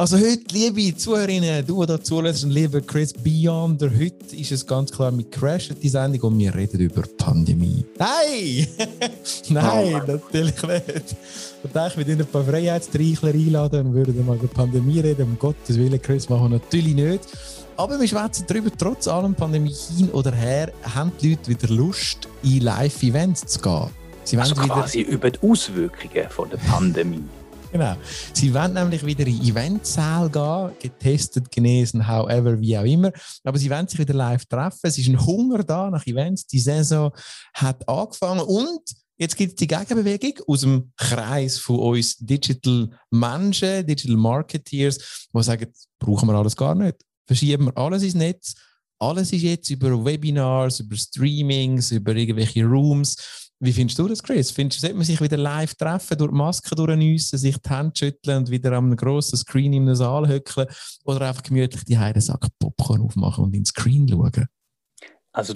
Also heute, liebe Zuhörerinnen, du, der zulässt, und lieber Chris Beyonder, heute ist es ganz klar mit Crash die Sendung und wir reden über Pandemie. Nein! Nein, oh natürlich nicht. Ich dachte, wir würden ein paar Freiheitstreichler einladen und würden mal über Pandemie reden. Um Gottes Willen, Chris, machen wir natürlich nicht. Aber wir schwätzen darüber, trotz allem Pandemie hin oder her, haben die Leute wieder Lust, in Live-Events zu gehen. Sie also quasi wieder... über die Auswirkungen von der Pandemie. Genau. Sie wollen nämlich wieder in Eventsaal gehen, getestet, genesen, however, wie auch immer. Aber sie wollen sich wieder live treffen. Es ist ein Hunger da nach Events. Die Saison hat angefangen und Jetzt gibt es die Gegenbewegung aus dem Kreis von uns Digital Menschen, Digital Marketeers, die sagen, brauchen wir alles gar nicht. Verschieben wir alles ins Netz. Alles ist jetzt über Webinars, über Streamings, über irgendwelche Rooms. Wie findest du das, Chris? Findest du, sollte man sich wieder live treffen, durch die Maske durchnüssen, sich die Hände schütteln und wieder am grossen Screen im Saal hückeln oder einfach gemütlich die Heide Sack Popcorn aufmachen und ins Screen schauen? Also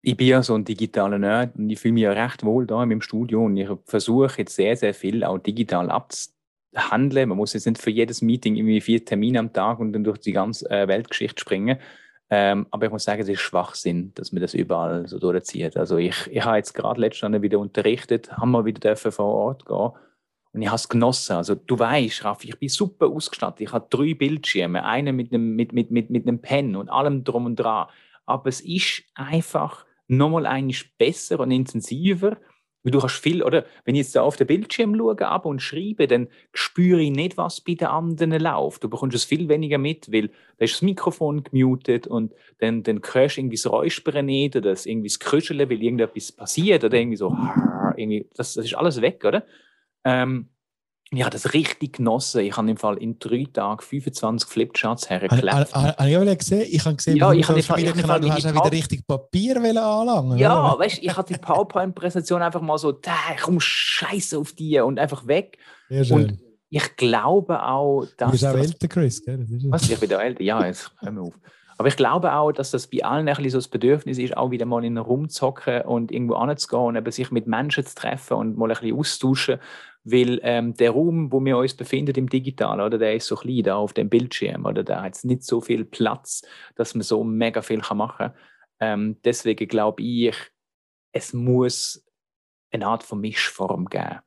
ich bin ja so ein digitaler Nerd und ich fühle mich ja recht wohl da in meinem Studio und ich versuche jetzt sehr, sehr viel auch digital abzuhandeln. Man muss jetzt nicht für jedes Meeting irgendwie vier Termine am Tag und dann durch die ganze äh, Weltgeschichte springen. Ähm, aber ich muss sagen, es ist Schwachsinn, dass man das überall so durchzieht. Also ich, ich habe jetzt gerade letztens wieder unterrichtet, haben wir wieder dürfen vor Ort gehen und ich habe es genossen. Also du weißt, Raffi, ich bin super ausgestattet. Ich habe drei Bildschirme, einen mit einem, mit, mit, mit, mit einem Pen und allem drum und dran. Aber es ist einfach nochmal eigentlich besser und intensiver du hast viel, oder wenn ich jetzt auf den Bildschirm schaue aber und schreibe, dann spüre ich nicht, was bei den anderen läuft. Du bekommst es viel weniger mit, weil da ist das Mikrofon gemutet und dann, dann hörst du irgendwie das Räuspern nicht oder das, irgendwie das Krüscheln, weil irgendetwas passiert oder irgendwie so, das, das ist alles weg, oder? Ähm, ich habe das richtig genossen. Ich habe im Fall in drei Tagen 25 Flipcharts hergeklebt. Habe ich auch gesehen? Ich habe gesehen, ja, ich habe Fall, du hast ja wieder richtig Papier anlangen Ja, oder? weißt ich hatte die PowerPoint-Präsentation einfach mal so, da, komm, scheiße auf die und einfach weg. Sehr schön. Und ich glaube auch, dass. Du bist auch älter, Chris, gell? Was, ich bin auch älter, ja, jetzt hör mir auf. Aber ich glaube auch, dass das bei allen ein bisschen so das Bedürfnis ist, auch wieder mal in einen Raum zu hocken und irgendwo anzugehen und eben sich mit Menschen zu treffen und mal ein bisschen austauschen. Weil ähm, der Raum, wo wir uns befinden im Digital, oder, der ist so klein da auf dem Bildschirm, oder der hat nicht so viel Platz, dass man so mega viel machen kann. Ähm, deswegen glaube ich, es muss eine Art von Mischform geben.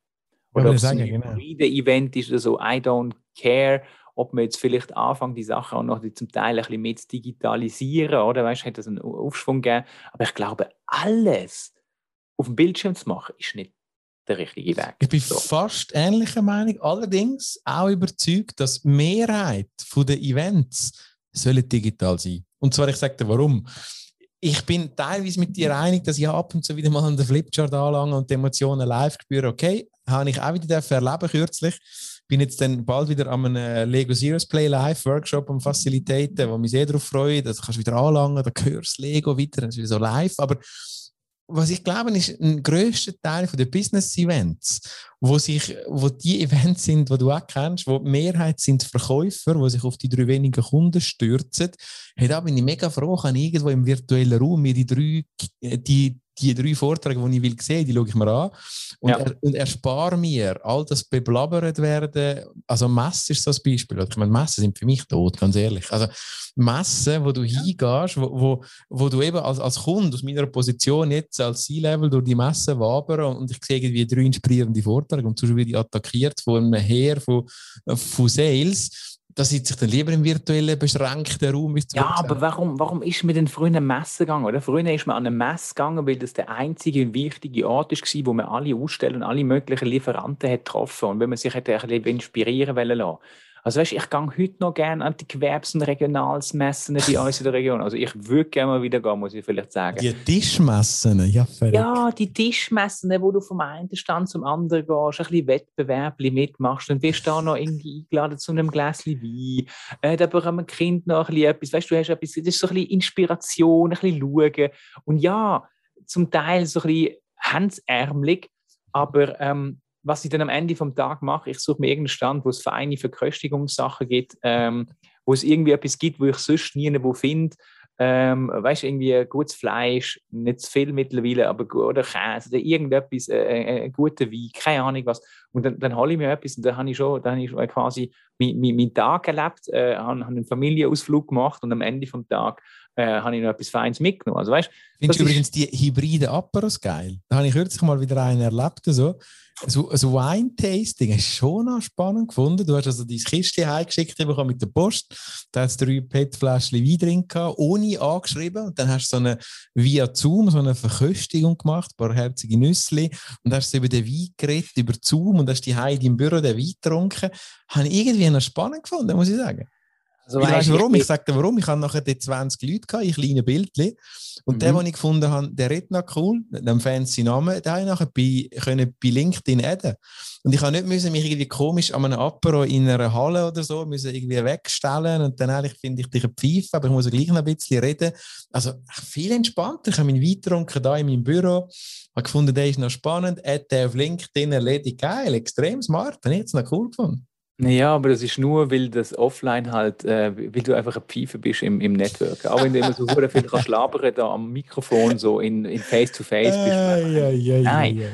Oder ob es ein genau. Event ist oder so, I don't care, ob man jetzt vielleicht anfängt, die Sachen auch noch zum Teil ein bisschen mit zu digitalisieren, oder weißt, hat das einen Aufschwung gegeben. Aber ich glaube, alles auf dem Bildschirm zu machen, ist nicht der richtige Weg. Ich bin so. fast ähnlicher Meinung, allerdings auch überzeugt, dass die Mehrheit der Events sollen digital sein. Und zwar, ich sage dir warum. Ich bin teilweise mit dir einig, dass ich ab und zu wieder mal an den Flipchart anlange und die Emotionen live spüre. Okay, habe ich auch wieder erleben kürzlich. Bin jetzt dann bald wieder an einem Lego Serious Play Live Workshop am Facilitäten, wo mich sehr darauf freue. Da kannst du wieder anlangen, da hörst Lego wieder, dann ist wieder so live. Aber was ich glaube, ist ein größter Teil der Business-Events, wo sich, wo die Events sind, die du auch kennst, wo die Mehrheit sind Verkäufer, die sich auf die drei wenigen Kunden stürzen. Hey, da bin ich mega froh, kann ich irgendwo im virtuellen Raum mir die drei, die, die drei Vorträge, die ich will sehen, die schaue ich mir an. Und, ja. er, und erspare mir all das beblabbert werden. Also Messen ist so ein Beispiel. Ich meine, Messen sind für mich tot, ganz ehrlich. Also Messen, wo du ja. hingehst, wo, wo, wo du eben als, als Kunde aus meiner Position jetzt als C-Level durch die Messe wabere und ich sehe irgendwie drei inspirierende Vorträge und zum Beispiel attackiert von einem Heer von, von Sales da sitze ich dann lieber im virtuellen, beschränkten Raum. Ja, aber warum, warum ist man denn früher an eine Messe gegangen? Oder? Früher ist man an eine Messe gegangen, weil das der einzige wichtige Ort war, wo man alle Aussteller und alle möglichen Lieferanten hat getroffen und wenn man sich hätte ein bisschen inspirieren wollen also weißt, ich gehe heute noch gerne an die Gewerbs- und Regionalsmessen bei uns in der Region. Also ich würde gerne mal wieder gehen, muss ich vielleicht sagen. Die Tischmessen, ja verrückt. Ja, die Tischmessen, wo du vom einen Stand zum anderen gehst, ein bisschen Wettbewerb mitmachst, dann wirst du da noch irgendwie eingeladen zu einem Gläschen Wein, äh, da bekommt ein Kind noch ein bisschen etwas, weißt du, hast etwas, das ist so ein bisschen Inspiration, ein bisschen schauen. Und ja, zum Teil so ein bisschen hemdsärmelig, aber ähm, was ich dann am Ende vom Tag mache, ich suche mir irgendeinen Stand, wo es feine Verköstigungssachen gibt, ähm, wo es irgendwie etwas gibt, wo ich sonst nie wo finde, ähm, weißt du, irgendwie gutes Fleisch, nicht zu viel mittlerweile, aber oder Käse oder irgendetwas, äh, äh, äh guter Wein, keine Ahnung was. Und dann, dann hole ich mir etwas und dann habe ich schon, dann habe ich quasi meinen mein, mein Tag erlebt, äh, habe, habe einen Familienausflug gemacht und am Ende des Tages äh, habe ich noch etwas Feines mitgenommen. Also, weißt, Findest du übrigens die hybride Aperos geil? Da habe ich kürzlich mal wieder einen erlebt. So. So, so Wine-Tasting du schon noch spannend gefunden. Du hast also dein Kistchen heimgeschickt bekommen mit der Post. Da hast du drei PET-Fläschchen Wein drin gehabt, ohne angeschrieben. Und dann hast du so eine via Zoom so eine Verköstigung gemacht, ein paar herzige Nüsse. Und hast du über den Wein geredet, über Zoom und hast die Heidi im Büro den Wein getrunken. Habe ich irgendwie noch spannend gefunden, muss ich sagen. Also, weißt du warum? Ich, ich sage dir warum. Ich hatte nachher die 20 Leute gehabt, in kleinen Bildchen. Und mhm. der, den ich gefunden habe, der redet noch cool, einem fancy Namen, den habe ich nachher bei, können bei LinkedIn adden. Und ich habe nicht müssen mich irgendwie komisch an einem Apero in einer Halle oder so müssen irgendwie wegstellen und dann eigentlich finde ich dich ein Pfeife, aber ich muss gleich noch ein bisschen reden. Also viel entspannter. Ich habe meinen Wein getrunken hier in meinem Büro, habe gefunden, der ist noch spannend, add den auf LinkedIn, erledigt geil, extrem smart, habe ich jetzt noch cool gefunden. Ja, aber das ist nur, weil das offline halt, äh, weil du einfach ein Pfeife bist im, im Network. Auch wenn du immer so viel kannst labern da am Mikrofon, so in, in Face-to-Face -face bist. Äh, ja, ja, Nein.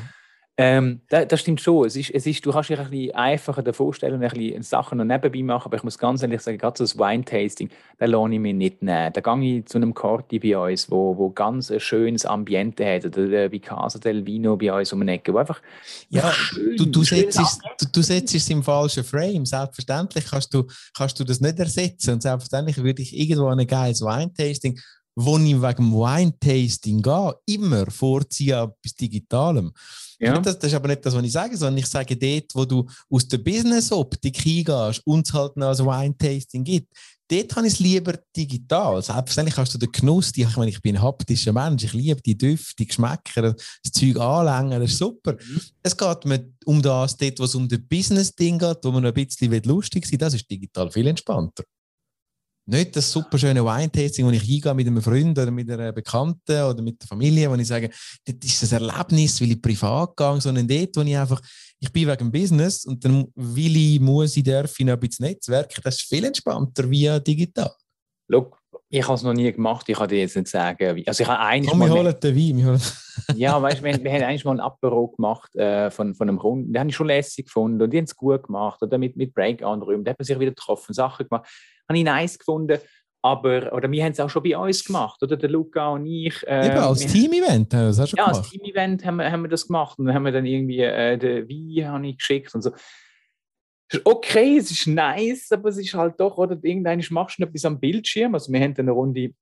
Ähm, das, das, stimmt schon. Es ist, es ist, du kannst dir ein bisschen einfacher vorstellen und ein bisschen Sachen noch nebenbei machen, aber ich muss ganz ehrlich sagen, gerade so das Wine-Tasting, da lohne ich mich nicht nehmen. Da gehe ich zu einem Corti bei uns, wo, wo ganz ein schönes Ambiente hat, oder der Casa del Vino bei uns um eine Ecke, wo einfach ja, schön, du, du, setzt, du, du setzt es im falschen Frame. Selbstverständlich kannst du, kannst du das nicht ersetzen und selbstverständlich würde ich irgendwo ein geiles Wine-Tasting wo ich wegen Wine-Tasting gehe, immer vorziehen bis Digitalem. Ja. Das, das, ist aber nicht das, was ich sage, sondern ich sage dort, wo du aus der Business-Optik hingehst und es halt noch ein Wine-Tasting gibt, dort habe ich es lieber digital. Selbstverständlich hast du den Genuss, die, ich meine, ich bin ein haptischer Mensch, ich liebe die Düfte, die Geschmäcker, das Zeug anlängen, das ist super. Mhm. Es geht mir um das, dort, wo es um das Business-Ding geht, wo man ein bisschen lustig sein das ist digital viel entspannter nicht das super schöne Wine-Tasting, wo ich hingehe mit einem Freund oder mit einer Bekannten oder mit der Familie, wo ich sage, das ist ein Erlebnis, weil ich privat gehe, sondern dort, wo ich einfach, ich bin wegen Business und dann will ich, muss ich, darf ich noch ein bisschen Netzwerken. Das ist viel entspannter via digital. Look, ich habe es noch nie gemacht, ich kann dir jetzt nicht sagen. Also ich habe eigentlich Komm, wir holen den Wein. Holen ja, weißt du, wir, wir haben eigentlich mal ein Apero gemacht äh, von, von einem Kunden, den habe ich schon lässig gefunden und die haben es gut gemacht oder mit, mit Break-On-Räumen, da hat man sich wieder getroffen, Sachen gemacht habe ich nice gefunden. Aber, oder wir haben es auch schon bei uns gemacht, oder? Der Luca und ich. Äh, Eben, als Team-Event haben wir das auch schon ja, gemacht. Ja, als Team-Event haben, wir, haben wir das gemacht. Und dann haben wir dann irgendwie äh, den Wein habe ich geschickt und so. Es ist okay, es ist nice, aber es ist halt doch, oder? Irgendwann machst du etwas am Bildschirm. Also, wir haben dann eine Runde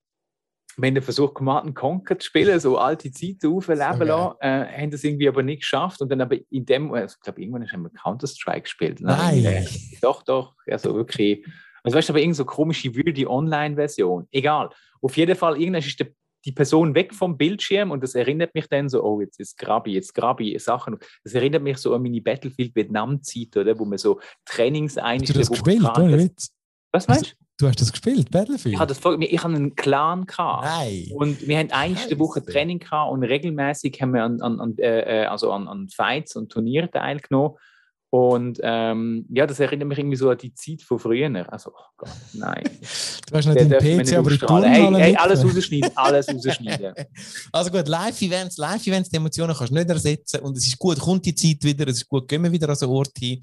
wir haben versucht, Command Conquer zu spielen, so alte Zeiten aufleben okay. lassen, äh, haben das irgendwie aber nicht geschafft. Und dann aber in dem, also ich glaube, irgendwann haben wir Counter-Strike gespielt. Nein. Äh, doch, doch, also wirklich also weißt du, aber irgend so komische wilde Online-Version. Egal. Auf jeden Fall, irgendwann ist die, die Person weg vom Bildschirm und das erinnert mich dann so, oh, jetzt ist Grabi, jetzt Grabi Sachen. Das erinnert mich so an meine Battlefield Vietnam-Zeit, oder? Wo man so Trainings Hast du das gespielt, ohne Witz? Was meinst du? Du hast das gespielt, Battlefield? Ich hatte, das, ich hatte einen Clan. Gehabt. Nein. Und wir haben eine Woche Training gehabt und regelmäßig haben wir an, an, an, äh, äh also an, an Fights und Turnieren teilgenommen. Und ähm, ja, das erinnert mich irgendwie so an die Zeit von früher. Also, oh Gott, nein. Du hast nicht den PC, aber Turnhalle hey, hey, alles rausschneiden, alles rausschneiden. also gut, Live-Events, Live-Events, die Emotionen kannst du nicht ersetzen und es ist gut, kommt die Zeit wieder, es ist gut, gehen wir wieder an so Ort hin.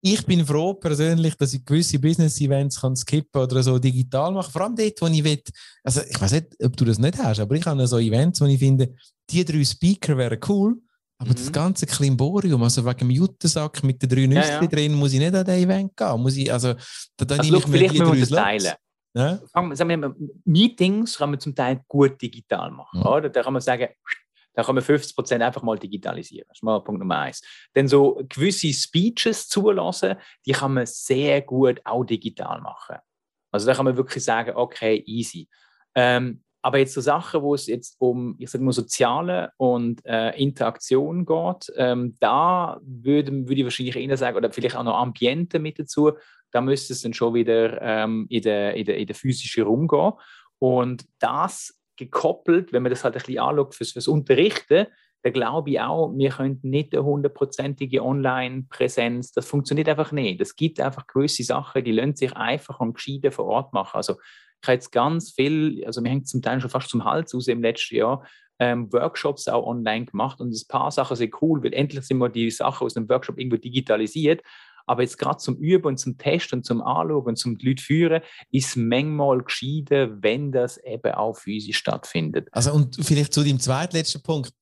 Ich bin froh persönlich, dass ich gewisse Business-Events kann skippen oder so digital machen. Vor allem dort, wo ich will, also ich weiß nicht, ob du das nicht hast, aber ich habe so Events, wo ich finde, die drei Speaker wären cool aber mhm. das ganze Klimborium, also wegen dem Juttensack mit den drei Nüsse ja, ja. drin, muss ich nicht an den Event gehen. Muss ich, also, da, da also, look, vielleicht müssen wir das teilen. Ja? Sagen wir, Meetings kann man zum Teil gut digital machen. Mhm. Oder? Da kann man sagen, da kann man 50% einfach mal digitalisieren. Das ist mal Punkt Nummer eins. Dann so gewisse Speeches zulassen, die kann man sehr gut auch digital machen. Also da kann man wirklich sagen, okay, easy. Ähm, aber jetzt so Sachen, wo es jetzt um, ich sage mal, Soziale und äh, Interaktion geht, ähm, da würde, würde ich wahrscheinlich eher sagen, oder vielleicht auch noch Ambiente mit dazu, da müsste es dann schon wieder ähm, in, den in, der, in der physischen Raum gehen. Und das gekoppelt, wenn man das halt ein bisschen anschaut fürs, fürs Unterrichten, da glaube ich auch, wir könnten nicht eine hundertprozentige Online-Präsenz, das funktioniert einfach nicht. Es gibt einfach gewisse Sachen, die lassen sich einfach und gescheiden vor Ort machen. Also Ich habe jetzt ganz viel, also mir hängt zum Teil schon fast zum Hals aus im letzten Jahr, ähm, Workshops auch online gemacht und ein paar Sachen sind cool, weil endlich sind wir die Sachen aus dem Workshop irgendwo digitalisiert. Aber jetzt gerade zum Üben und zum Testen und zum Anschauen und zum die Leute führen, ist manchmal gescheiter, wenn das eben auch physisch stattfindet. Also und vielleicht zu dem zweitletzten Punkt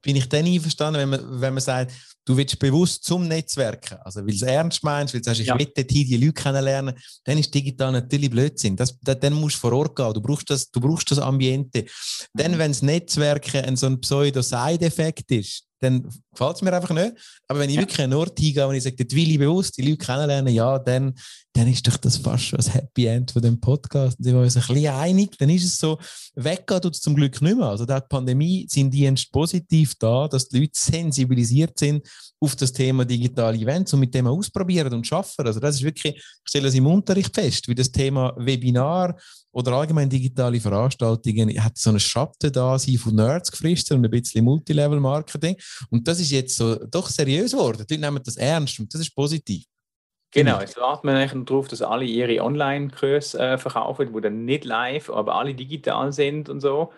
bin ich dann einverstanden, wenn man, wenn man sagt, du willst bewusst zum Netzwerken, also weil du es ernst meinst, weil du sagst, ich ja. will die Leute kennenlernen, dann ist digital natürlich Blödsinn. Das, das, dann musst du vor Ort gehen, du brauchst das, du brauchst das Ambiente. Mhm. Dann, wenn das Netzwerken ein so ein Pseudo-Side-Effekt ist, dann gefällt es mir einfach nicht. Aber wenn ich ja. wirklich an einen Ort hingehe und ich sage, dort will ich bewusst die Leute kennenlernen, ja, dann, dann ist doch das fast schon das Happy End von dem Podcast. Sind wir uns ein bisschen einig, dann ist es so, weggehen tut es zum Glück nicht mehr. Also, der Pandemie sind die positiv da, dass die Leute sensibilisiert sind auf das Thema digitale Events und mit dem ausprobieren und schaffen. Also, das ist wirklich, ich stelle das im Unterricht fest, wie das Thema Webinar oder allgemein digitale Veranstaltungen hat so eine Schatten da sein von Nerds gefristet und ein bisschen Multilevel-Marketing. Und das ist jetzt so doch seriös geworden. Die Leute nehmen das ernst und das ist positiv. Genau, jetzt warten wir eigentlich darauf, dass alle ihre Online-Kurse äh, verkaufen, die dann nicht live, aber alle digital sind und so.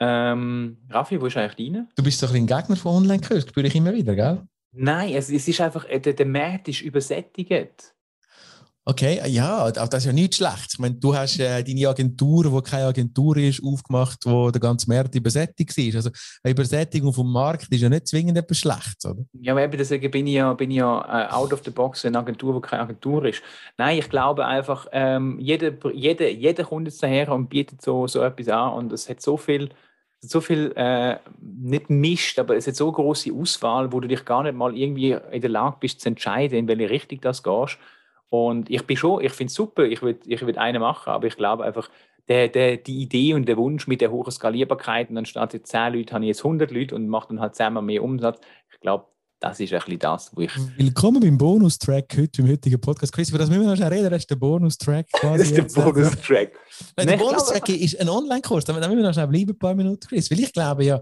Ähm, Raffi, wo ist eigentlich deine? Du bist doch ein Gegner von Online-Kursen, spüre ich immer wieder, gell? Nein, es, es ist einfach, äh, der, der Markt ist übersättigt. Okay, ja, das ist ja nicht schlecht. Ich meine, du hast äh, deine Agentur, die keine Agentur ist, aufgemacht, wo der ganze Markt übersättigt ist. Also eine Übersättigung vom Markt ist ja nicht zwingend etwas Schlechtes, oder? Ja, aber eben deswegen bin ich ja, bin ich ja äh, out of the box eine Agentur, die keine Agentur ist. Nein, ich glaube einfach, ähm, jeder, jeder, jeder kommt jetzt daher und bietet so, so etwas an und es hat so viel so viel äh, nicht mischt, aber es hat so große Auswahl, wo du dich gar nicht mal irgendwie in der Lage bist zu entscheiden, in welche Richtung das gehst. Und ich bin schon, ich finde es super, ich würde ich würd eine machen, aber ich glaube einfach, der, der, die Idee und der Wunsch mit der hohen Skalierbarkeit und anstatt jetzt 10 Leute habe ich jetzt 100 Leute und mache dann halt zehnmal mehr Umsatz. Ich glaube, das ist ein bisschen das, wo ich... Willkommen beim Bonustrack heute, im heutigen Podcast. Chris, über das müssen wir noch schnell reden, das ist der Bonustrack quasi. das ist der Bonustrack. Nein, der Bonustrack ist ein Online-Kurs, da müssen wir noch schnell bleiben, ein paar Minuten, Chris, weil ich glaube ja,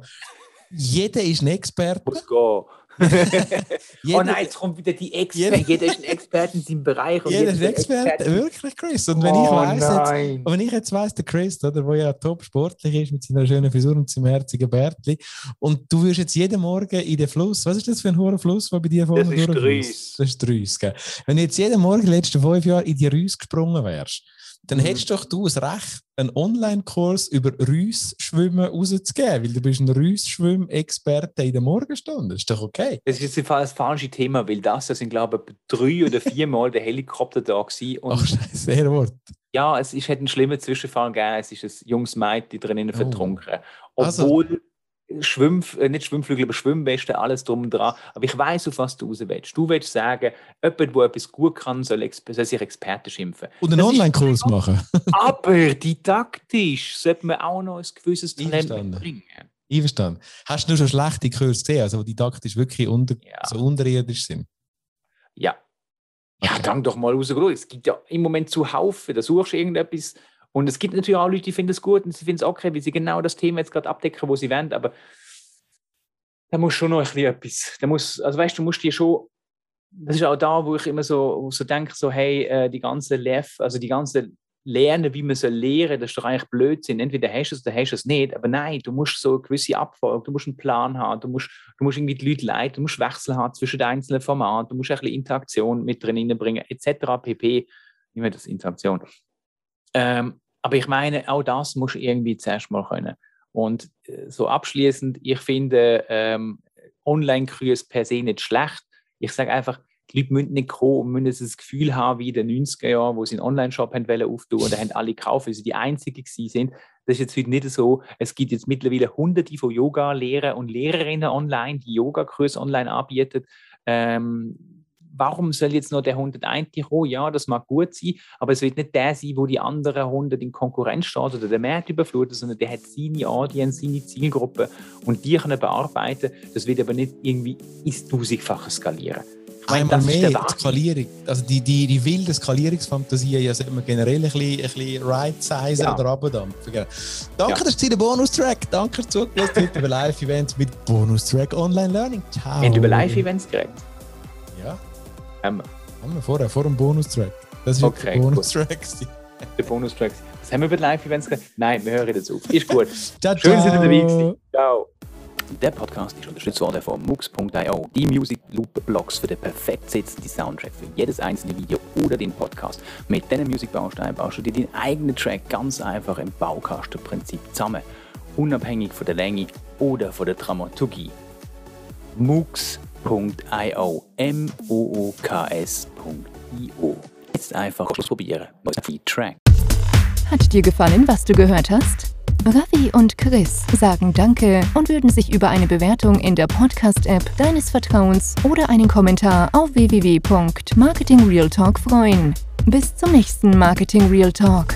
jeder ist ein Experte. Muss gehen. oh nein, jetzt kommt wieder die Experte. Jeder, jeder ist ein Experte in seinem Bereich. jeder ist ein Experte, wirklich, Chris. Und wenn, oh, ich weiss jetzt, wenn ich jetzt weiss, der Chris, oder, der ja top sportlich ist mit seiner schönen Frisur und seinem herzigen Bärtli, und du wirst jetzt jeden Morgen in den Fluss, was ist das für ein hoher Fluss, der bei dir vorne durchfließt? Das ist Rüss. Wenn du jetzt jeden Morgen in den letzten fünf Jahren in die Rüss gesprungen wärst, dann mhm. hättest doch du das Recht, einen Online-Kurs über Rüssschwimmen rauszugeben, weil du bist ein Rüssschwimm-Experte in der Morgenstunde. Das ist doch okay. Das ist jetzt das falsche Thema, weil das, das sind glaube ich drei oder viermal der Helikopter da gewesen. Und Ach scheiße, sehr Wort. Ja, es ist, hat einen schlimmen Zwischenfall gegeben. Es ist ein junges Mädchen drinnen oh. vertrunken. Also Obwohl... Also Schwimm, äh, nicht Schwimmflügel, aber Schwimmweste, alles drum und dran. Aber ich weiß, auf was du raus willst. Du willst sagen, jemand, der etwas gut kann, soll, soll sich Experte schimpfen. Und einen Online-Kurs machen. aber didaktisch sollte man auch noch ein gewisses Talent mitbringen. Einverstanden. Hast du nur schon schlechte Kurse gesehen, also die didaktisch wirklich unter, ja. so unterirdisch sind? Ja. Ja, okay. dann doch mal raus. Es gibt ja im Moment zu Haufen. Da suchst du irgendetwas und es gibt natürlich auch Leute, die finden es gut und sie finden es okay, weil sie genau das Thema jetzt gerade abdecken, wo sie wollen, aber da muss schon noch ein bisschen etwas, also weißt du, musst dir schon, das ist auch da, wo ich immer so, so denke, so hey, äh, die ganze Lev, also die ganze Lernen, wie man soll lehren, das ist doch eigentlich Blödsinn. Entweder hast du es oder hast du es nicht. Aber nein, du musst so eine gewisse Abfolge, du musst einen Plan haben, du musst, du musst irgendwie die Leute leiten, du musst Wechsel haben zwischen den einzelnen Formaten, du musst ein bisschen Interaktion mit drin bringen, etc. pp. Immer das Interaktion. Ähm, aber ich meine, auch das muss irgendwie zuerst mal können. Und äh, so abschließend, ich finde ähm, Online-Kurse per se nicht schlecht. Ich sage einfach, die Leute müssen nicht kommen und müssen das Gefühl haben, wie in den 90er Jahren, wo sie einen Online-Shop haben auftun und da haben alle gekauft, weil sie die Einzigen sind. Das ist jetzt heute nicht so. Es gibt jetzt mittlerweile hunderte von Yoga-Lehrer und Lehrerinnen online, die Yoga-Kurse online anbieten. Ähm, warum soll jetzt noch der 101 kommen? Ja, das mag gut sein, aber es wird nicht der sein, wo die anderen 100 in Konkurrenz steht oder der Markt überflutet, sondern der hat seine Audience, seine Zielgruppe und die können bearbeiten. Das wird aber nicht irgendwie ins Tausendfache skalieren. Einmal mehr Skalierung, also die, die, die wilde Skalierungsfantasie, ja, sollte man generell ein bisschen, ein bisschen right-sizen ja. oder abdampfen. Danke, ja. das ist der Bonustrack. Danke, dass du zugelassen hast über Live-Events mit Bonustrack Online Learning. Ciao. Haben über Live-Events geredet? Haben wir. Haben wir vorher, vor dem Bonustrack. Das ist okay, der Bonustrack. Der Bonustrack. Das haben wir über Live-Events. Nein, wir hören jetzt auf. Ist gut. Ciao, Schön, dass ihr dabei ciao. gewesen. Ciao. Der Podcast ist unterstützt worden von Mux.io, die Music Loop Blogs für den perfekt sitzenden Soundtrack für jedes einzelne Video oder den Podcast. Mit diesen Musikbausteinen baust du dir deinen eigenen Track ganz einfach im Baukastenprinzip zusammen, unabhängig von der Länge oder von der Dramaturgie. Mux.io, M-O-O-K-S.io. Jetzt einfach ein Track? Hat dir gefallen, was du gehört hast? Ravi und Chris sagen Danke und würden sich über eine Bewertung in der Podcast-App deines Vertrauens oder einen Kommentar auf www.marketingrealtalk freuen. Bis zum nächsten Marketing Real Talk.